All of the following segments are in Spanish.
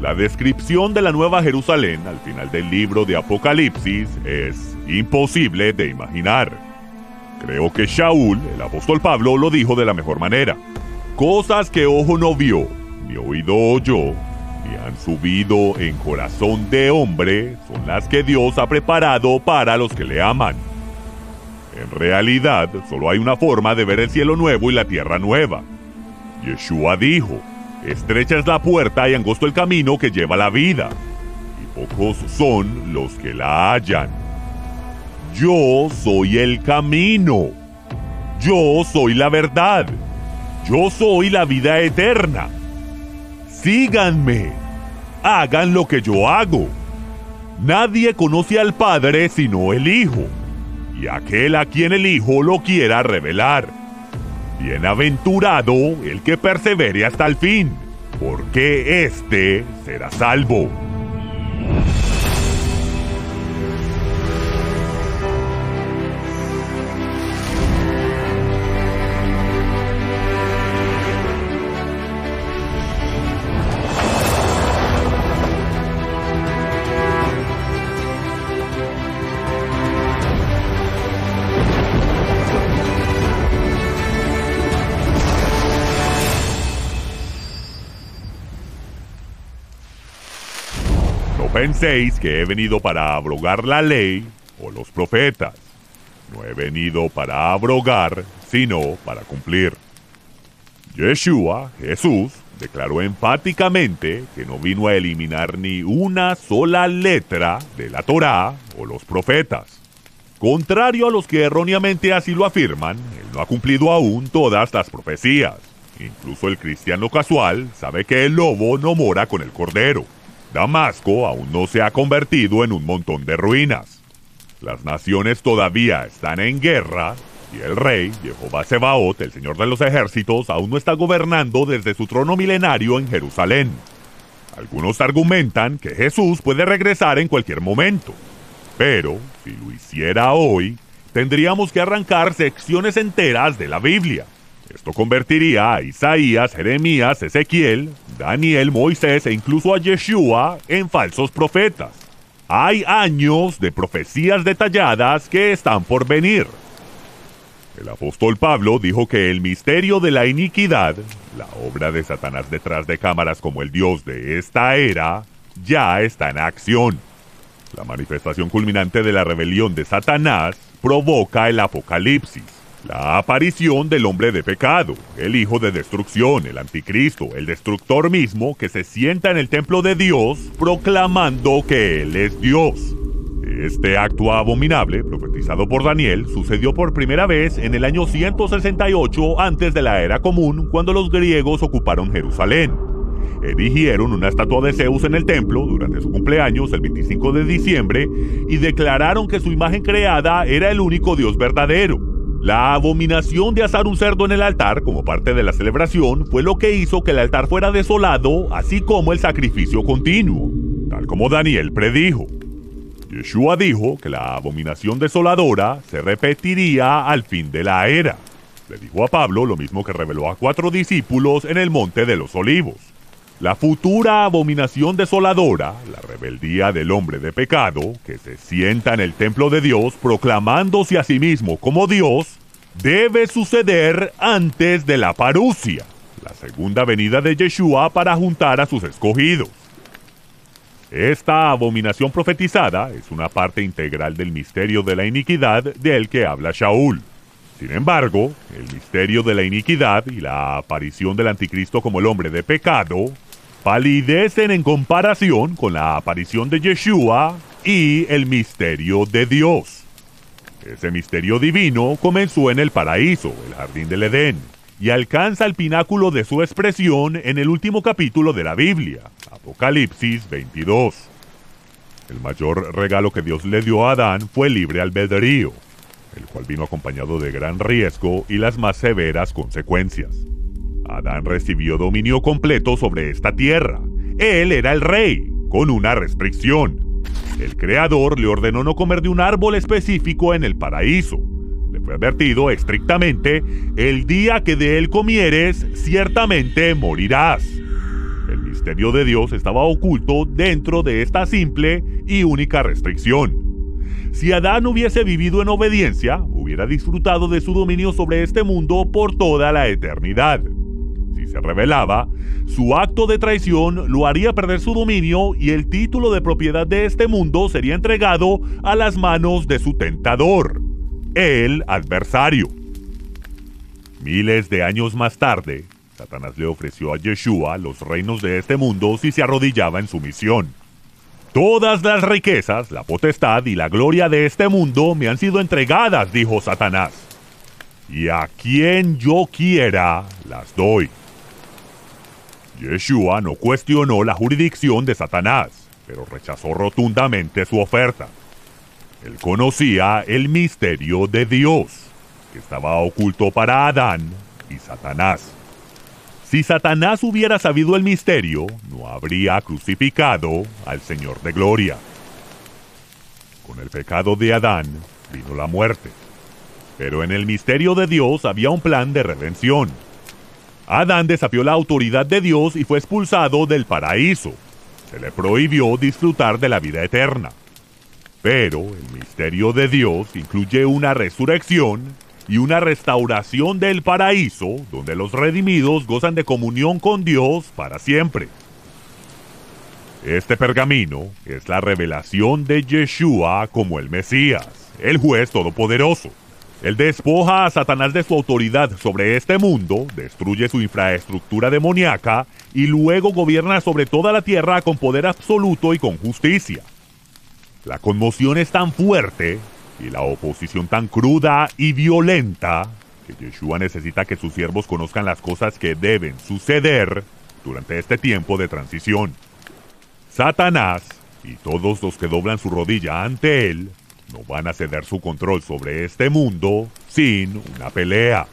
La descripción de la Nueva Jerusalén al final del libro de Apocalipsis es imposible de imaginar. Creo que Shaul, el apóstol Pablo, lo dijo de la mejor manera. Cosas que ojo no vio, ni oído oyó, ni han subido en corazón de hombre, son las que Dios ha preparado para los que le aman. En realidad, solo hay una forma de ver el cielo nuevo y la tierra nueva. Yeshua dijo, estrecha es la puerta y angosto el camino que lleva la vida, y pocos son los que la hallan. Yo soy el camino. Yo soy la verdad. Yo soy la vida eterna. Síganme. Hagan lo que yo hago. Nadie conoce al Padre sino el Hijo y aquel a quien el Hijo lo quiera revelar. Bienaventurado el que persevere hasta el fin, porque éste será salvo. Penséis que he venido para abrogar la ley o los profetas. No he venido para abrogar, sino para cumplir. Yeshua, Jesús, declaró enfáticamente que no vino a eliminar ni una sola letra de la Torá o los profetas. Contrario a los que erróneamente así lo afirman, él no ha cumplido aún todas las profecías. Incluso el cristiano casual sabe que el lobo no mora con el cordero. Damasco aún no se ha convertido en un montón de ruinas. Las naciones todavía están en guerra y el rey, Jehová Sebaot, el señor de los ejércitos, aún no está gobernando desde su trono milenario en Jerusalén. Algunos argumentan que Jesús puede regresar en cualquier momento. Pero, si lo hiciera hoy, tendríamos que arrancar secciones enteras de la Biblia. Esto convertiría a Isaías, Jeremías, Ezequiel, Daniel, Moisés e incluso a Yeshua en falsos profetas. Hay años de profecías detalladas que están por venir. El apóstol Pablo dijo que el misterio de la iniquidad, la obra de Satanás detrás de cámaras como el Dios de esta era, ya está en acción. La manifestación culminante de la rebelión de Satanás provoca el apocalipsis la aparición del hombre de pecado, el hijo de destrucción, el anticristo, el destructor mismo que se sienta en el templo de Dios proclamando que Él es Dios. Este acto abominable, profetizado por Daniel, sucedió por primera vez en el año 168 antes de la era común, cuando los griegos ocuparon Jerusalén. Erigieron una estatua de Zeus en el templo durante su cumpleaños el 25 de diciembre y declararon que su imagen creada era el único Dios verdadero. La abominación de asar un cerdo en el altar como parte de la celebración fue lo que hizo que el altar fuera desolado, así como el sacrificio continuo, tal como Daniel predijo. Yeshua dijo que la abominación desoladora se repetiría al fin de la era. Le dijo a Pablo lo mismo que reveló a cuatro discípulos en el Monte de los Olivos. La futura abominación desoladora, la rebeldía del hombre de pecado, que se sienta en el templo de Dios proclamándose a sí mismo como Dios, debe suceder antes de la parucia, la segunda venida de Yeshua para juntar a sus escogidos. Esta abominación profetizada es una parte integral del misterio de la iniquidad del que habla Shaul. Sin embargo, el misterio de la iniquidad y la aparición del anticristo como el hombre de pecado palidecen en comparación con la aparición de Yeshua y el misterio de Dios. Ese misterio divino comenzó en el paraíso, el jardín del Edén, y alcanza el pináculo de su expresión en el último capítulo de la Biblia, Apocalipsis 22. El mayor regalo que Dios le dio a Adán fue libre albedrío, el cual vino acompañado de gran riesgo y las más severas consecuencias. Adán recibió dominio completo sobre esta tierra. Él era el rey, con una restricción. El Creador le ordenó no comer de un árbol específico en el paraíso. Le fue advertido estrictamente, el día que de él comieres, ciertamente morirás. El misterio de Dios estaba oculto dentro de esta simple y única restricción. Si Adán hubiese vivido en obediencia, hubiera disfrutado de su dominio sobre este mundo por toda la eternidad. Revelaba, su acto de traición lo haría perder su dominio y el título de propiedad de este mundo sería entregado a las manos de su tentador, el adversario. Miles de años más tarde, Satanás le ofreció a Yeshua los reinos de este mundo si se arrodillaba en su misión. Todas las riquezas, la potestad y la gloria de este mundo me han sido entregadas, dijo Satanás. Y a quien yo quiera, las doy. Yeshua no cuestionó la jurisdicción de Satanás, pero rechazó rotundamente su oferta. Él conocía el misterio de Dios, que estaba oculto para Adán y Satanás. Si Satanás hubiera sabido el misterio, no habría crucificado al Señor de Gloria. Con el pecado de Adán vino la muerte. Pero en el misterio de Dios había un plan de redención. Adán desafió la autoridad de Dios y fue expulsado del paraíso. Se le prohibió disfrutar de la vida eterna. Pero el misterio de Dios incluye una resurrección y una restauración del paraíso donde los redimidos gozan de comunión con Dios para siempre. Este pergamino es la revelación de Yeshua como el Mesías, el juez todopoderoso. Él despoja a Satanás de su autoridad sobre este mundo, destruye su infraestructura demoníaca y luego gobierna sobre toda la tierra con poder absoluto y con justicia. La conmoción es tan fuerte y la oposición tan cruda y violenta que Yeshua necesita que sus siervos conozcan las cosas que deben suceder durante este tiempo de transición. Satanás y todos los que doblan su rodilla ante él no van a ceder su control sobre este mundo sin una pelea.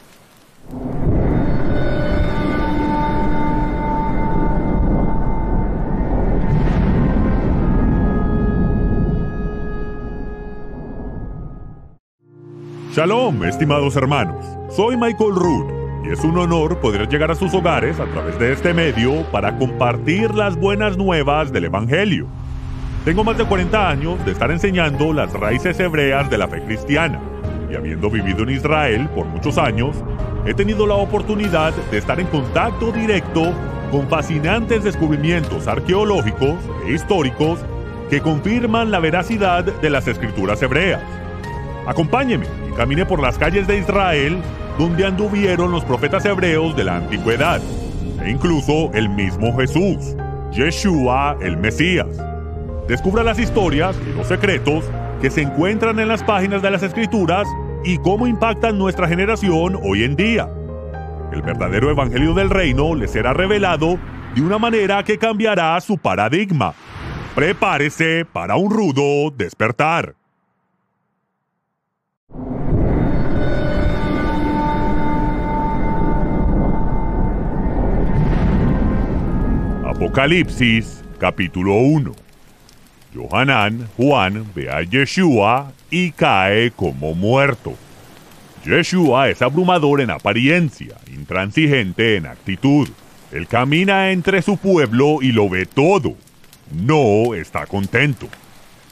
Shalom, estimados hermanos. Soy Michael Root y es un honor poder llegar a sus hogares a través de este medio para compartir las buenas nuevas del Evangelio. Tengo más de 40 años de estar enseñando las raíces hebreas de la fe cristiana y habiendo vivido en Israel por muchos años, he tenido la oportunidad de estar en contacto directo con fascinantes descubrimientos arqueológicos e históricos que confirman la veracidad de las escrituras hebreas. Acompáñeme camine por las calles de Israel donde anduvieron los profetas hebreos de la antigüedad, e incluso el mismo Jesús, Yeshua el Mesías. Descubra las historias y los secretos que se encuentran en las páginas de las Escrituras y cómo impactan nuestra generación hoy en día. El verdadero Evangelio del Reino le será revelado de una manera que cambiará su paradigma. Prepárese para un rudo despertar. Apocalipsis capítulo 1 Johanán, Juan, ve a Yeshua y cae como muerto. Yeshua es abrumador en apariencia, intransigente en actitud. Él camina entre su pueblo y lo ve todo. No está contento.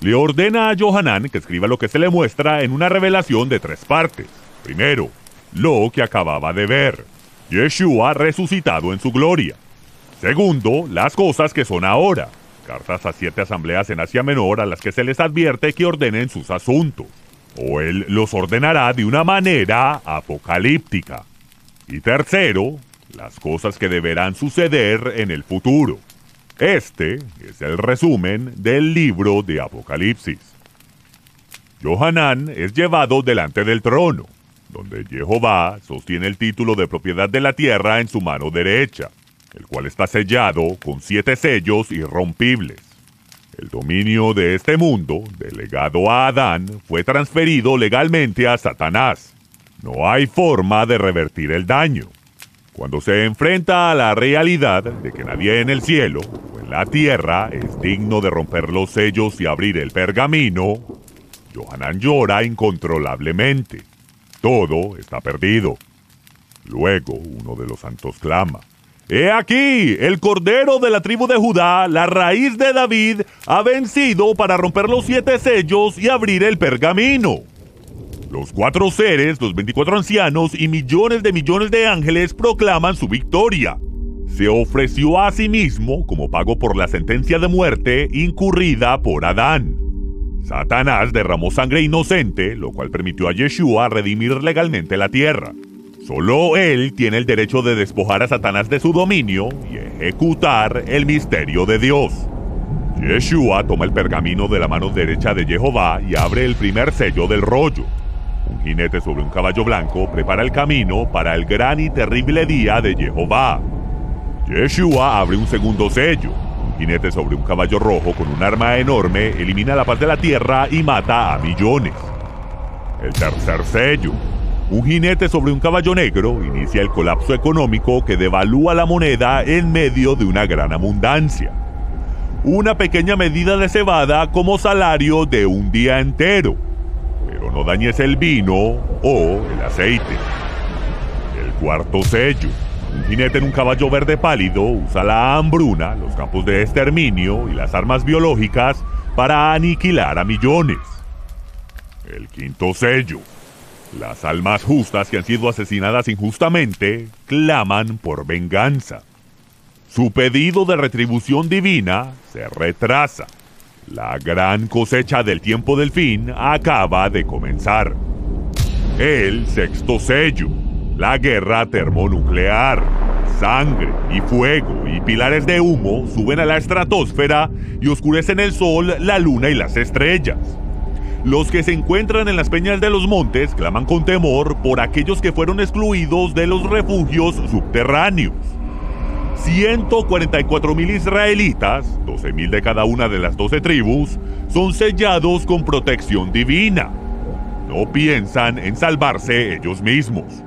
Le ordena a Johanán que escriba lo que se le muestra en una revelación de tres partes. Primero, lo que acababa de ver. Yeshua resucitado en su gloria. Segundo, las cosas que son ahora. Cartas a siete asambleas en Asia Menor a las que se les advierte que ordenen sus asuntos. O él los ordenará de una manera apocalíptica. Y tercero, las cosas que deberán suceder en el futuro. Este es el resumen del libro de Apocalipsis. Johanán es llevado delante del trono, donde Jehová sostiene el título de propiedad de la tierra en su mano derecha el cual está sellado con siete sellos irrompibles. El dominio de este mundo, delegado a Adán, fue transferido legalmente a Satanás. No hay forma de revertir el daño. Cuando se enfrenta a la realidad de que nadie en el cielo o en la tierra es digno de romper los sellos y abrir el pergamino, Johanan llora incontrolablemente. Todo está perdido. Luego uno de los santos clama, He aquí, el cordero de la tribu de Judá, la raíz de David, ha vencido para romper los siete sellos y abrir el pergamino. Los cuatro seres, los 24 ancianos y millones de millones de ángeles proclaman su victoria. Se ofreció a sí mismo como pago por la sentencia de muerte incurrida por Adán. Satanás derramó sangre inocente, lo cual permitió a Yeshua redimir legalmente la tierra. Solo él tiene el derecho de despojar a Satanás de su dominio y ejecutar el misterio de Dios. Yeshua toma el pergamino de la mano derecha de Jehová y abre el primer sello del rollo. Un jinete sobre un caballo blanco prepara el camino para el gran y terrible día de Jehová. Yeshua abre un segundo sello. Un jinete sobre un caballo rojo con un arma enorme elimina la paz de la tierra y mata a millones. El tercer sello. Un jinete sobre un caballo negro inicia el colapso económico que devalúa la moneda en medio de una gran abundancia. Una pequeña medida de cebada como salario de un día entero. Pero no dañes el vino o el aceite. El cuarto sello. Un jinete en un caballo verde pálido usa la hambruna, los campos de exterminio y las armas biológicas para aniquilar a millones. El quinto sello. Las almas justas que han sido asesinadas injustamente claman por venganza. Su pedido de retribución divina se retrasa. La gran cosecha del tiempo del fin acaba de comenzar. El sexto sello. La guerra termonuclear. Sangre y fuego y pilares de humo suben a la estratosfera y oscurecen el sol, la luna y las estrellas. Los que se encuentran en las peñas de los montes claman con temor por aquellos que fueron excluidos de los refugios subterráneos. 144 mil israelitas, 12 mil de cada una de las 12 tribus, son sellados con protección divina. No piensan en salvarse ellos mismos.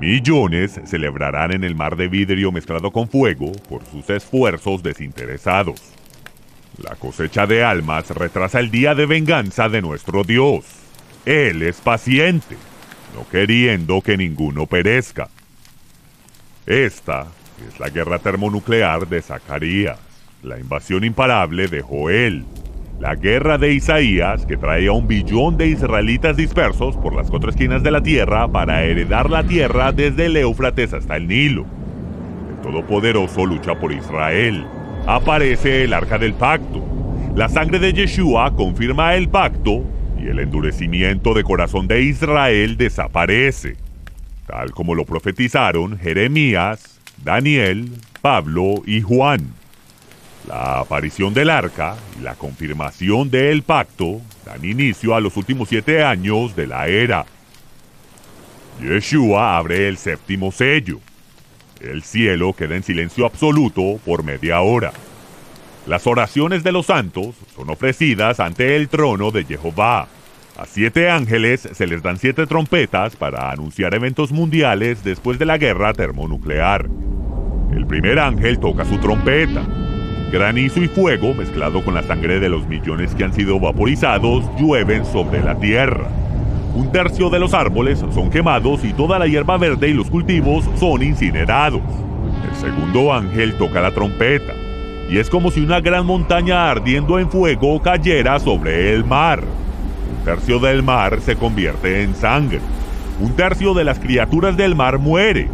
Millones celebrarán en el mar de vidrio mezclado con fuego por sus esfuerzos desinteresados. La cosecha de almas retrasa el día de venganza de nuestro Dios. Él es paciente, no queriendo que ninguno perezca. Esta es la guerra termonuclear de Zacarías, la invasión imparable de Joel, la guerra de Isaías que trae a un billón de israelitas dispersos por las cuatro esquinas de la tierra para heredar la tierra desde el Éufrates hasta el Nilo. El Todopoderoso lucha por Israel aparece el arca del pacto. La sangre de Yeshua confirma el pacto y el endurecimiento de corazón de Israel desaparece, tal como lo profetizaron Jeremías, Daniel, Pablo y Juan. La aparición del arca y la confirmación del pacto dan inicio a los últimos siete años de la era. Yeshua abre el séptimo sello el cielo queda en silencio absoluto por media hora. Las oraciones de los santos son ofrecidas ante el trono de Jehová. A siete ángeles se les dan siete trompetas para anunciar eventos mundiales después de la guerra termonuclear. El primer ángel toca su trompeta. Granizo y fuego, mezclado con la sangre de los millones que han sido vaporizados, llueven sobre la tierra. Un tercio de los árboles son quemados y toda la hierba verde y los cultivos son incinerados. El segundo ángel toca la trompeta y es como si una gran montaña ardiendo en fuego cayera sobre el mar. Un tercio del mar se convierte en sangre. Un tercio de las criaturas del mar muere.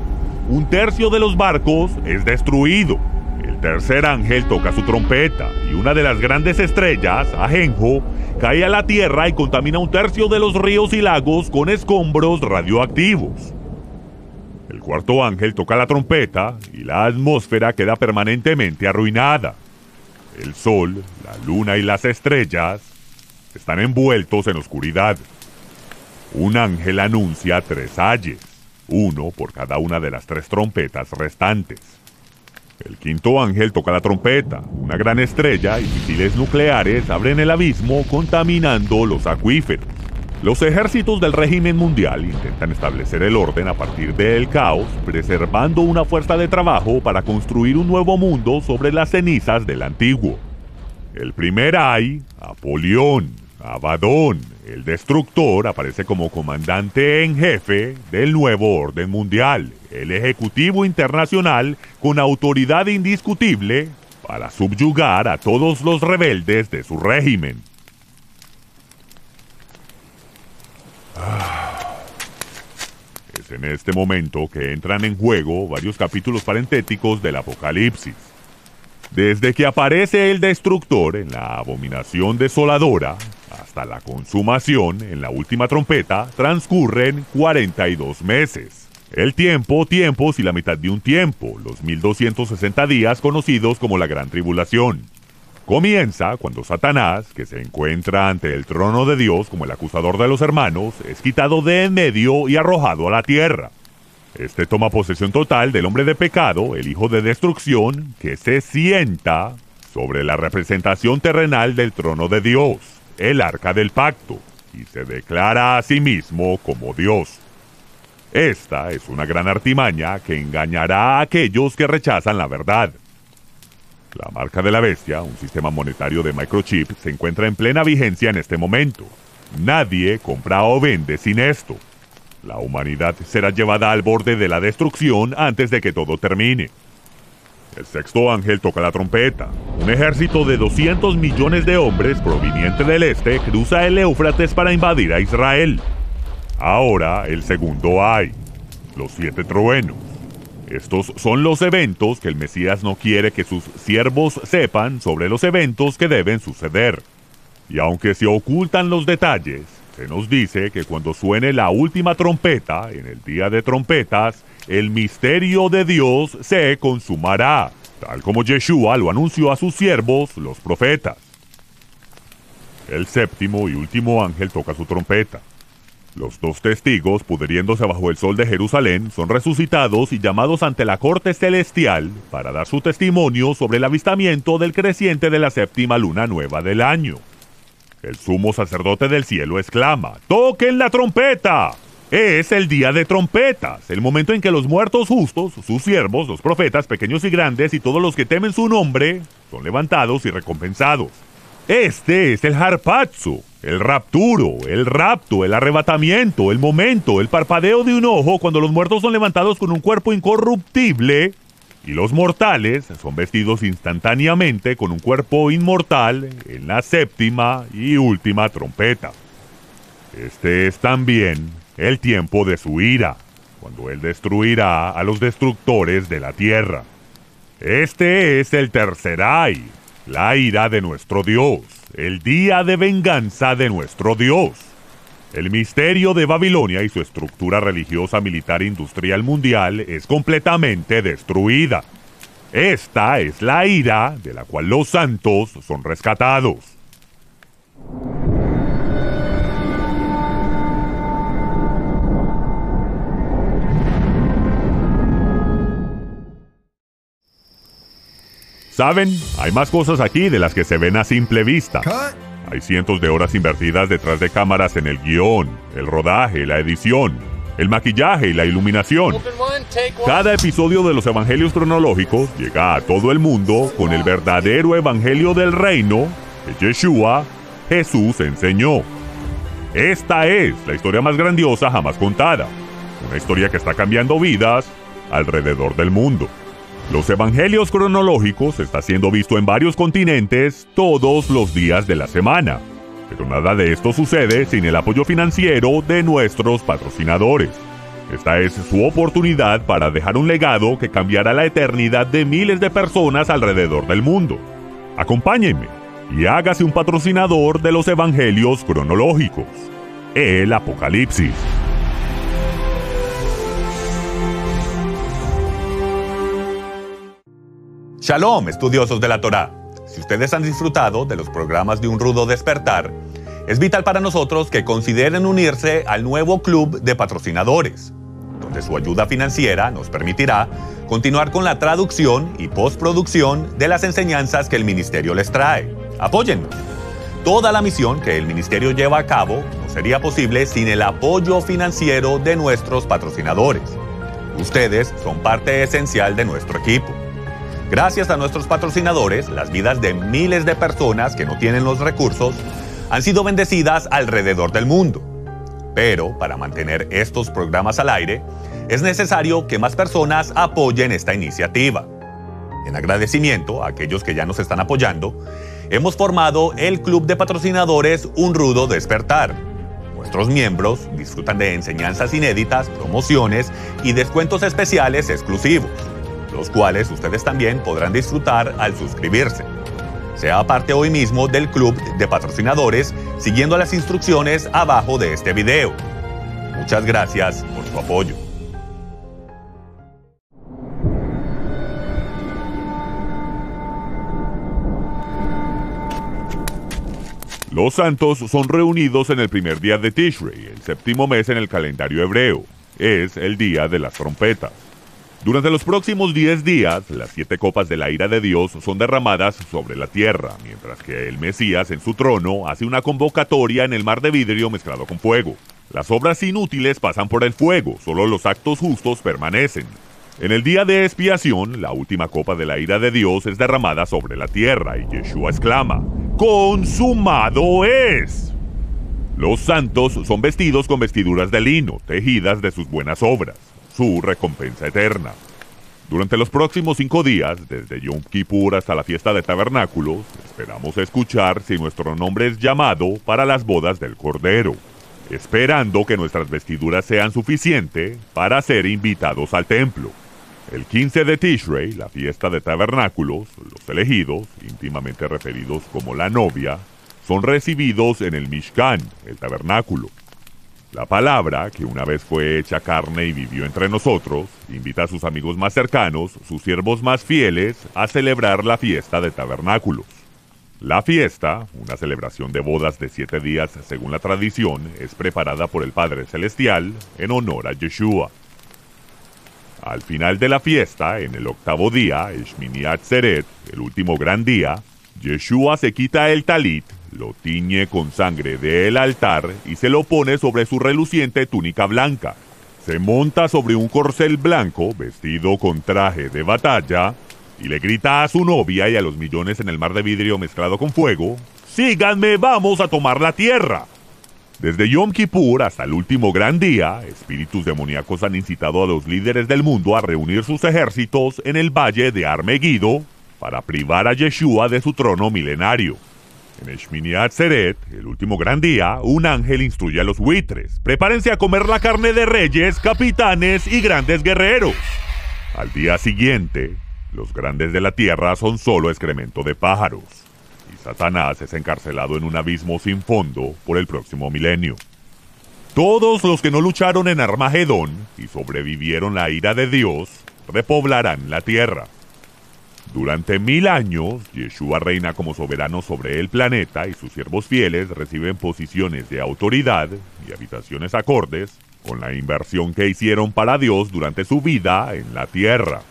Un tercio de los barcos es destruido. Tercer ángel toca su trompeta y una de las grandes estrellas, Ajenjo, cae a la tierra y contamina un tercio de los ríos y lagos con escombros radioactivos. El cuarto ángel toca la trompeta y la atmósfera queda permanentemente arruinada. El sol, la luna y las estrellas están envueltos en oscuridad. Un ángel anuncia tres ayes, uno por cada una de las tres trompetas restantes. El quinto ángel toca la trompeta, una gran estrella y misiles nucleares abren el abismo contaminando los acuíferos. Los ejércitos del régimen mundial intentan establecer el orden a partir del caos, preservando una fuerza de trabajo para construir un nuevo mundo sobre las cenizas del antiguo. El primer ay, Apolión, Abaddon, el destructor, aparece como comandante en jefe del nuevo orden mundial, el Ejecutivo Internacional con autoridad indiscutible para subyugar a todos los rebeldes de su régimen. Ah. Es en este momento que entran en juego varios capítulos parentéticos del Apocalipsis. Desde que aparece el destructor en la abominación desoladora hasta la consumación en la última trompeta transcurren 42 meses. El tiempo, tiempos y la mitad de un tiempo, los 1260 días conocidos como la Gran Tribulación. Comienza cuando Satanás, que se encuentra ante el trono de Dios como el acusador de los hermanos, es quitado de en medio y arrojado a la tierra. Este toma posesión total del hombre de pecado, el hijo de destrucción, que se sienta sobre la representación terrenal del trono de Dios, el arca del pacto, y se declara a sí mismo como Dios. Esta es una gran artimaña que engañará a aquellos que rechazan la verdad. La marca de la bestia, un sistema monetario de microchip, se encuentra en plena vigencia en este momento. Nadie compra o vende sin esto. La humanidad será llevada al borde de la destrucción antes de que todo termine. El sexto ángel toca la trompeta. Un ejército de 200 millones de hombres proveniente del este cruza el Éufrates para invadir a Israel. Ahora el segundo hay, los siete truenos. Estos son los eventos que el Mesías no quiere que sus siervos sepan sobre los eventos que deben suceder. Y aunque se ocultan los detalles, se nos dice que cuando suene la última trompeta, en el día de trompetas, el misterio de Dios se consumará, tal como Yeshua lo anunció a sus siervos, los profetas. El séptimo y último ángel toca su trompeta. Los dos testigos, pudriéndose bajo el sol de Jerusalén, son resucitados y llamados ante la corte celestial para dar su testimonio sobre el avistamiento del creciente de la séptima luna nueva del año. El sumo sacerdote del cielo exclama, ¡Toquen la trompeta! Es el día de trompetas, el momento en que los muertos justos, sus siervos, los profetas, pequeños y grandes, y todos los que temen su nombre, son levantados y recompensados. Este es el harpazo, el rapturo, el rapto, el arrebatamiento, el momento, el parpadeo de un ojo cuando los muertos son levantados con un cuerpo incorruptible y los mortales son vestidos instantáneamente con un cuerpo inmortal en la séptima y última trompeta. Este es también el tiempo de su ira, cuando Él destruirá a los destructores de la tierra. Este es el tercer ay, la ira de nuestro Dios, el día de venganza de nuestro Dios. El misterio de Babilonia y su estructura religiosa militar industrial mundial es completamente destruida. Esta es la ira de la cual los santos son rescatados. ¿Saben? Hay más cosas aquí de las que se ven a simple vista. Hay cientos de horas invertidas detrás de cámaras en el guion, el rodaje, la edición, el maquillaje y la iluminación. Cada episodio de los Evangelios cronológicos llega a todo el mundo con el verdadero Evangelio del Reino que Yeshua, Jesús, enseñó. Esta es la historia más grandiosa jamás contada. Una historia que está cambiando vidas alrededor del mundo. Los evangelios cronológicos está siendo visto en varios continentes todos los días de la semana. Pero nada de esto sucede sin el apoyo financiero de nuestros patrocinadores. Esta es su oportunidad para dejar un legado que cambiará la eternidad de miles de personas alrededor del mundo. Acompáñenme y hágase un patrocinador de los evangelios cronológicos. El Apocalipsis. Shalom, estudiosos de la Torá. Si ustedes han disfrutado de los programas de Un Rudo Despertar, es vital para nosotros que consideren unirse al nuevo club de patrocinadores, donde su ayuda financiera nos permitirá continuar con la traducción y postproducción de las enseñanzas que el ministerio les trae. Apóyennos. Toda la misión que el ministerio lleva a cabo no sería posible sin el apoyo financiero de nuestros patrocinadores. Ustedes son parte esencial de nuestro equipo. Gracias a nuestros patrocinadores, las vidas de miles de personas que no tienen los recursos han sido bendecidas alrededor del mundo. Pero para mantener estos programas al aire, es necesario que más personas apoyen esta iniciativa. En agradecimiento a aquellos que ya nos están apoyando, hemos formado el Club de Patrocinadores Un Rudo Despertar. Nuestros miembros disfrutan de enseñanzas inéditas, promociones y descuentos especiales exclusivos, los cuales ustedes también podrán disfrutar al suscribirse. Sea parte hoy mismo del Club de Patrocinadores siguiendo las instrucciones abajo de este video. Muchas gracias por su apoyo. Los santos son reunidos en el primer día de Tishrei, el séptimo mes en el calendario hebreo. Es el día de las trompetas. Durante los próximos 10 días, las siete copas de la ira de Dios son derramadas sobre la tierra, mientras que el Mesías en su trono hace una convocatoria en el mar de vidrio mezclado con fuego. Las obras inútiles pasan por el fuego, solo los actos justos permanecen. En el día de expiación, la última copa de la ira de Dios es derramada sobre la tierra y Yeshua exclama, consumado es. Los santos son vestidos con vestiduras de lino, tejidas de sus buenas obras, su recompensa eterna. Durante los próximos cinco días, desde Yom Kippur hasta la fiesta de tabernáculos, esperamos escuchar si nuestro nombre es llamado para las bodas del Cordero, esperando que nuestras vestiduras sean suficientes para ser invitados al templo. El 15 de Tishrei, la fiesta de tabernáculos, los elegidos, íntimamente referidos como la novia, son recibidos en el Mishkan, el tabernáculo. La palabra, que una vez fue hecha carne y vivió entre nosotros, invita a sus amigos más cercanos, sus siervos más fieles, a celebrar la fiesta de tabernáculos. La fiesta, una celebración de bodas de siete días según la tradición, es preparada por el Padre Celestial en honor a Yeshua. Al final de la fiesta, en el octavo día, Shmini Atzeret, el último gran día, Yeshua se quita el talit, lo tiñe con sangre del altar y se lo pone sobre su reluciente túnica blanca. Se monta sobre un corcel blanco, vestido con traje de batalla, y le grita a su novia y a los millones en el mar de vidrio mezclado con fuego, Síganme, vamos a tomar la tierra. Desde Yom Kippur hasta el último gran día, espíritus demoníacos han incitado a los líderes del mundo a reunir sus ejércitos en el valle de Armegido para privar a Yeshua de su trono milenario. En Shmini el último gran día, un ángel instruye a los buitres: prepárense a comer la carne de reyes, capitanes y grandes guerreros. Al día siguiente, los grandes de la tierra son solo excremento de pájaros. Satanás es encarcelado en un abismo sin fondo por el próximo milenio. Todos los que no lucharon en Armagedón y sobrevivieron la ira de Dios repoblarán la tierra. Durante mil años, Yeshua reina como soberano sobre el planeta y sus siervos fieles reciben posiciones de autoridad y habitaciones acordes con la inversión que hicieron para Dios durante su vida en la tierra.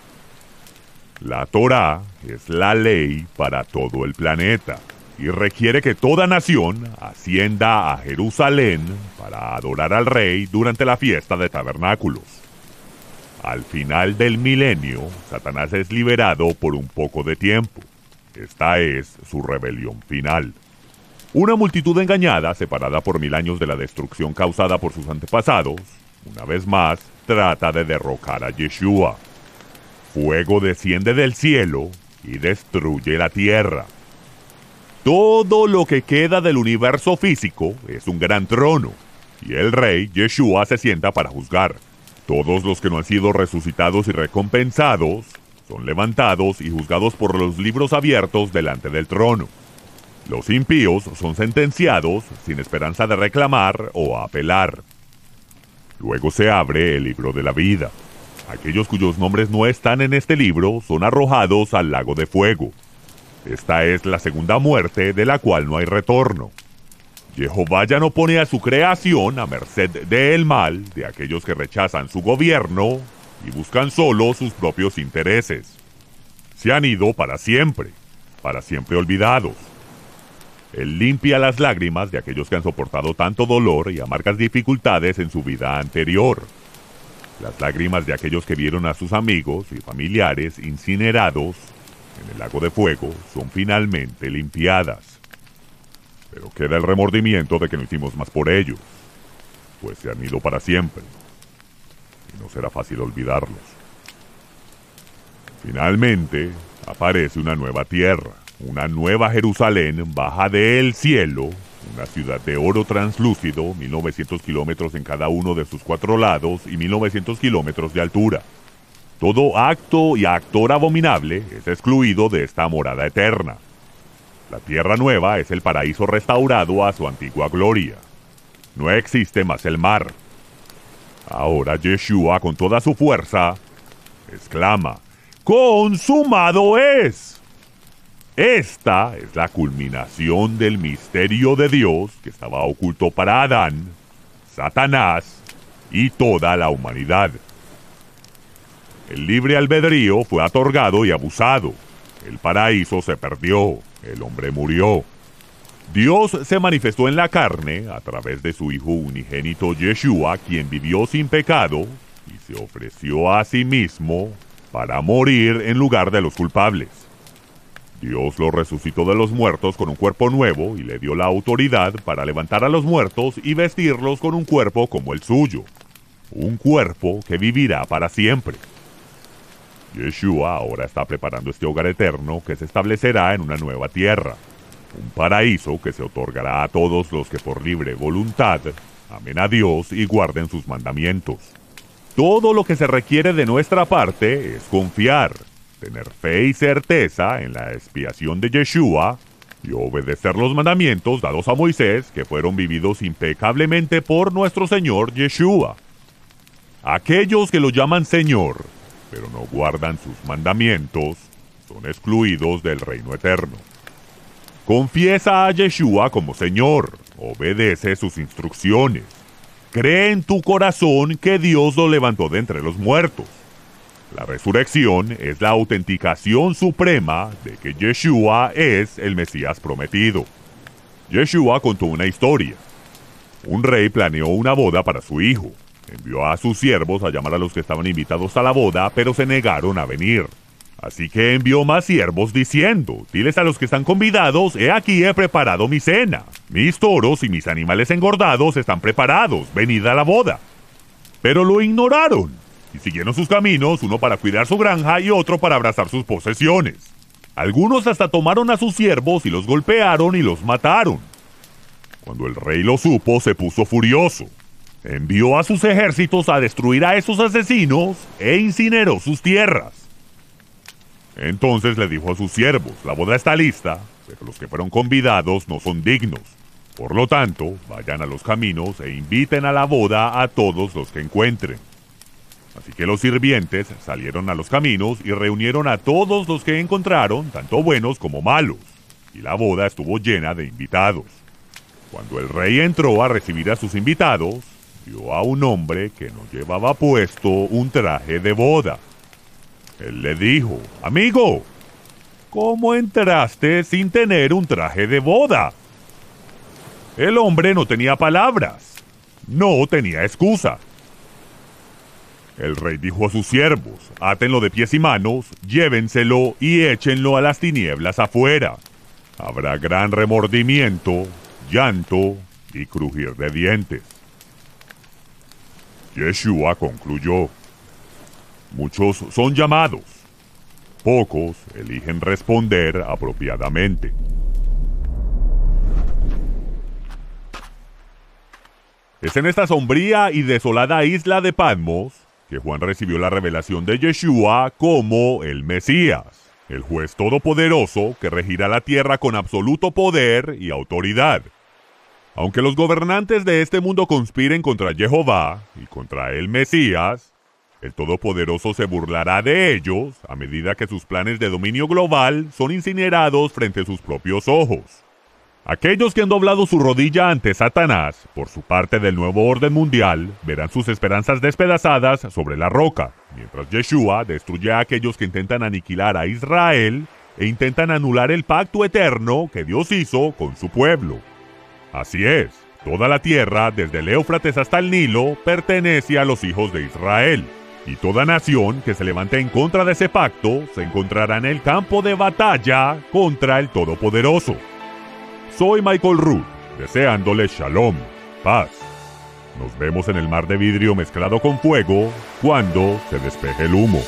La Torá es la ley para todo el planeta y requiere que toda nación ascienda a Jerusalén para adorar al rey durante la fiesta de tabernáculos. Al final del milenio, Satanás es liberado por un poco de tiempo. Esta es su rebelión final. Una multitud engañada, separada por mil años de la destrucción causada por sus antepasados, una vez más trata de derrocar a Yeshua. Fuego desciende del cielo y destruye la tierra. Todo lo que queda del universo físico es un gran trono, y el rey Yeshua se sienta para juzgar. Todos los que no han sido resucitados y recompensados son levantados y juzgados por los libros abiertos delante del trono. Los impíos son sentenciados sin esperanza de reclamar o apelar. Luego se abre el libro de la vida. Aquellos cuyos nombres no están en este libro son arrojados al lago de fuego. Esta es la segunda muerte de la cual no hay retorno. Jehová ya no pone a su creación a merced del mal de aquellos que rechazan su gobierno y buscan solo sus propios intereses. Se han ido para siempre, para siempre olvidados. Él limpia las lágrimas de aquellos que han soportado tanto dolor y amargas dificultades en su vida anterior las lágrimas de aquellos que vieron a sus amigos y familiares incinerados en el lago de fuego son finalmente limpiadas. Pero queda el remordimiento de que no hicimos más por ellos, pues se han ido para siempre. Y no será fácil olvidarlos. Finalmente, aparece una nueva tierra, una nueva Jerusalén baja del cielo, una ciudad de oro translúcido, 1900 kilómetros en cada uno de sus cuatro lados y 1900 kilómetros de altura. Todo acto y actor abominable es excluido de esta morada eterna. La tierra nueva es el paraíso restaurado a su antigua gloria. No existe más el mar. Ahora Yeshua con toda su fuerza exclama, ¡Consumado es! Esta es la culminación del misterio de Dios que estaba oculto para Adán, Satanás y toda la humanidad. El libre albedrío fue otorgado y abusado. El paraíso se perdió. El hombre murió. Dios se manifestó en la carne a través de su Hijo unigénito Yeshua, quien vivió sin pecado y se ofreció a sí mismo para morir en lugar de los culpables. Dios lo resucitó de los muertos con un cuerpo nuevo y le dio la autoridad para levantar a los muertos y vestirlos con un cuerpo como el suyo. Un cuerpo que vivirá para siempre. Yeshua ahora está preparando este hogar eterno que se establecerá en una nueva tierra, un paraíso que se otorgará a todos los que por libre voluntad amen a Dios y guarden sus mandamientos. Todo lo que se requiere de nuestra parte es confiar, tener fe y certeza en la expiación de Yeshua y obedecer los mandamientos dados a Moisés que fueron vividos impecablemente por nuestro Señor Yeshua. Aquellos que lo llaman Señor pero no guardan sus mandamientos, son excluidos del reino eterno. Confiesa a Yeshua como Señor, obedece sus instrucciones. Cree en tu corazón que Dios lo levantó de entre los muertos. La resurrección es la autenticación suprema de que Yeshua es el Mesías prometido. Yeshua contó una historia. Un rey planeó una boda para su hijo. Envió a sus siervos a llamar a los que estaban invitados a la boda, pero se negaron a venir. Así que envió más siervos diciendo, diles a los que están convidados, he aquí he preparado mi cena. Mis toros y mis animales engordados están preparados, venid a la boda. Pero lo ignoraron y siguieron sus caminos, uno para cuidar su granja y otro para abrazar sus posesiones. Algunos hasta tomaron a sus siervos y los golpearon y los mataron. Cuando el rey lo supo, se puso furioso envió a sus ejércitos a destruir a esos asesinos e incineró sus tierras. Entonces le dijo a sus siervos, la boda está lista, pero los que fueron convidados no son dignos. Por lo tanto, vayan a los caminos e inviten a la boda a todos los que encuentren. Así que los sirvientes salieron a los caminos y reunieron a todos los que encontraron, tanto buenos como malos, y la boda estuvo llena de invitados. Cuando el rey entró a recibir a sus invitados, vio a un hombre que no llevaba puesto un traje de boda. Él le dijo, amigo, ¿cómo entraste sin tener un traje de boda? El hombre no tenía palabras, no tenía excusa. El rey dijo a sus siervos, átenlo de pies y manos, llévenselo y échenlo a las tinieblas afuera. Habrá gran remordimiento, llanto y crujir de dientes. Yeshua concluyó, muchos son llamados, pocos eligen responder apropiadamente. Es en esta sombría y desolada isla de Patmos que Juan recibió la revelación de Yeshua como el Mesías, el juez todopoderoso que regirá la tierra con absoluto poder y autoridad. Aunque los gobernantes de este mundo conspiren contra Jehová y contra el Mesías, el Todopoderoso se burlará de ellos a medida que sus planes de dominio global son incinerados frente a sus propios ojos. Aquellos que han doblado su rodilla ante Satanás, por su parte del nuevo orden mundial, verán sus esperanzas despedazadas sobre la roca, mientras Yeshua destruye a aquellos que intentan aniquilar a Israel e intentan anular el pacto eterno que Dios hizo con su pueblo. Así es, toda la tierra, desde el Éufrates hasta el Nilo, pertenece a los hijos de Israel. Y toda nación que se levante en contra de ese pacto se encontrará en el campo de batalla contra el Todopoderoso. Soy Michael Root, deseándole shalom, paz. Nos vemos en el mar de vidrio mezclado con fuego cuando se despeje el humo.